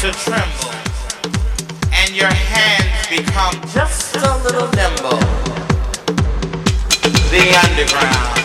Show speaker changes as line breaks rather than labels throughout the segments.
To tremble and your hands become just a little nimble. The underground.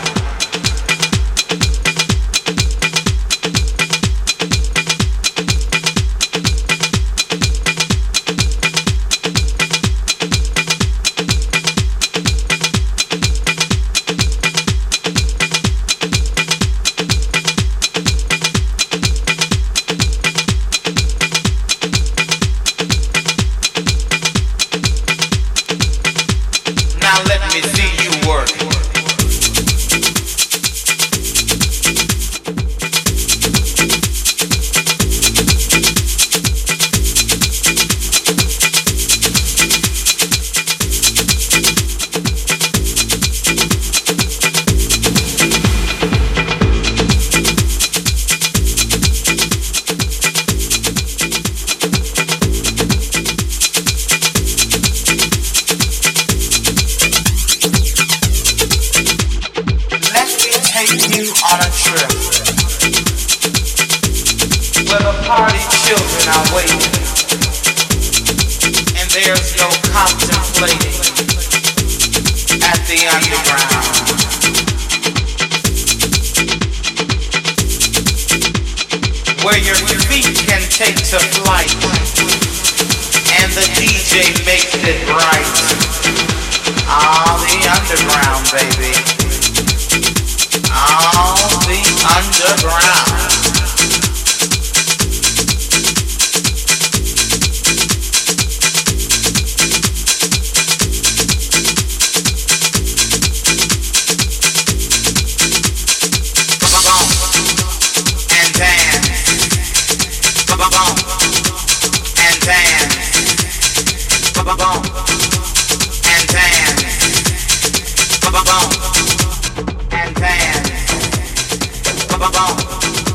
babau.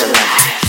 alive.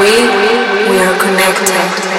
We, we are connected.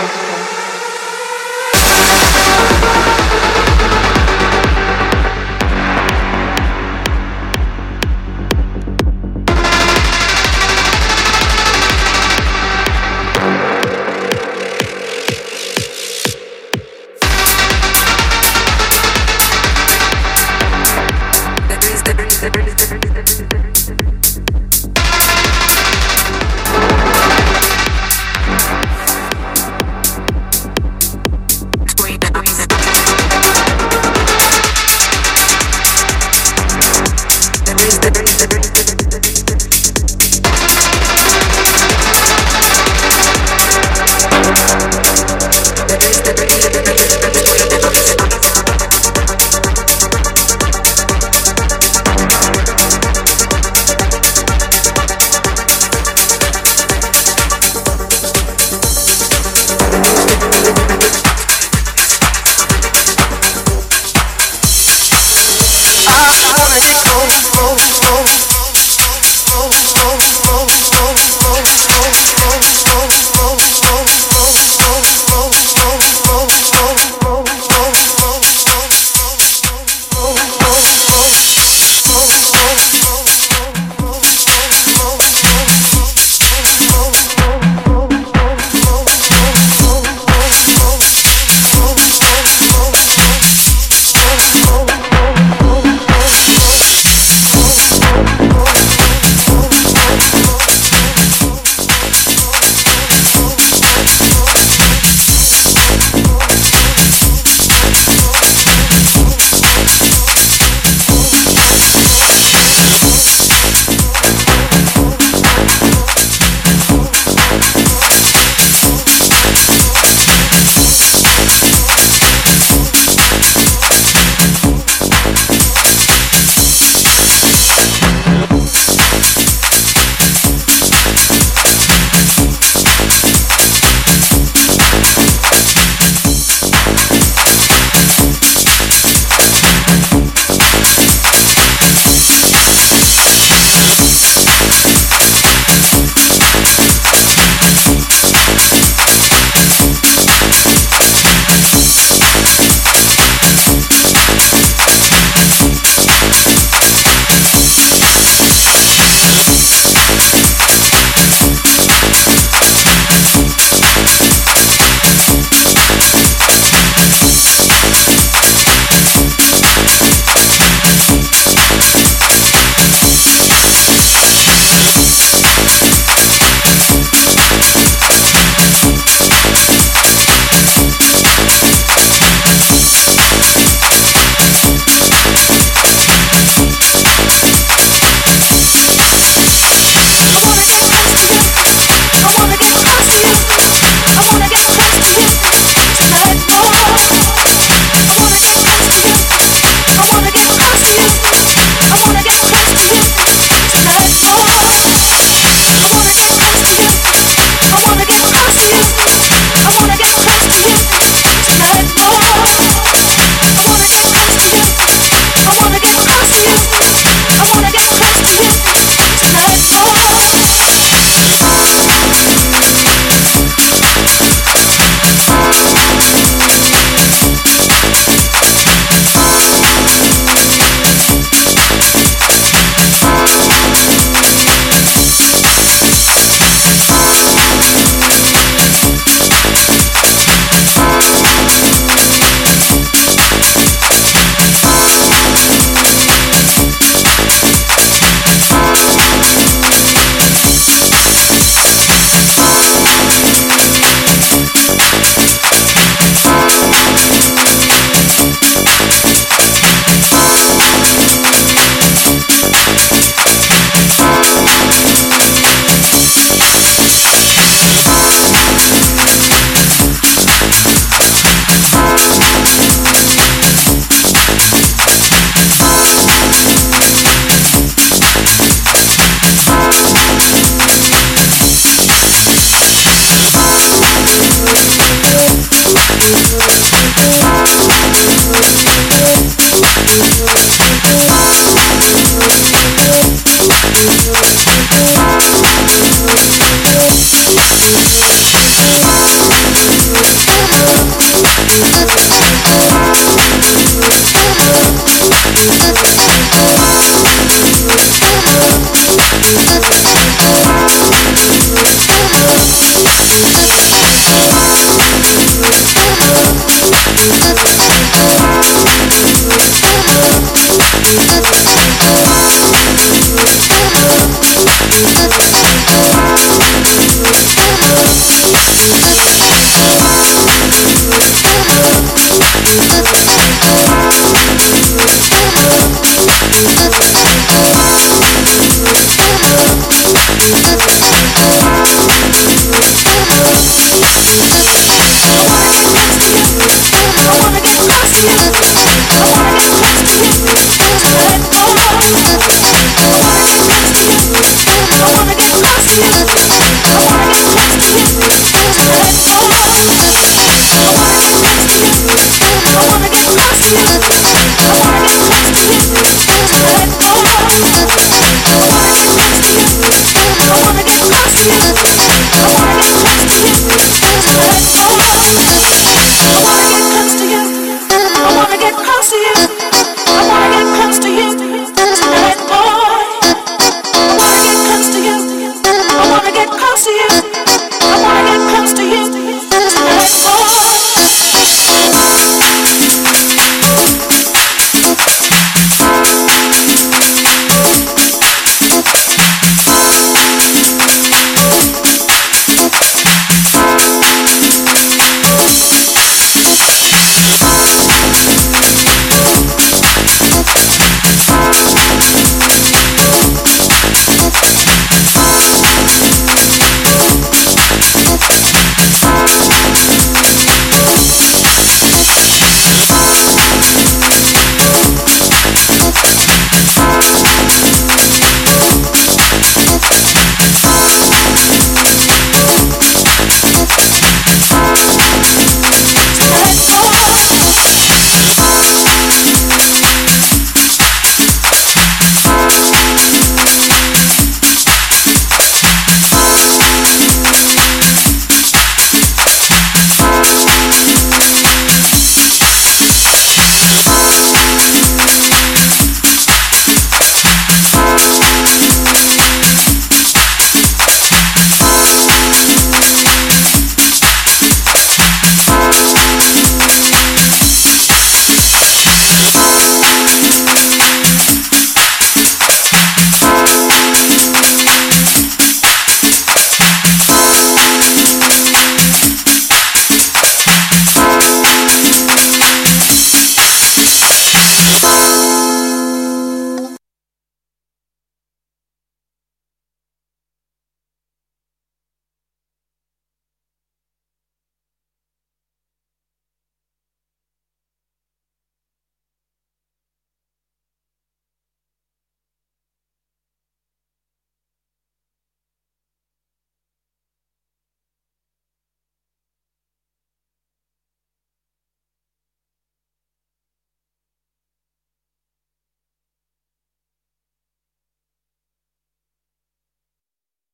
Música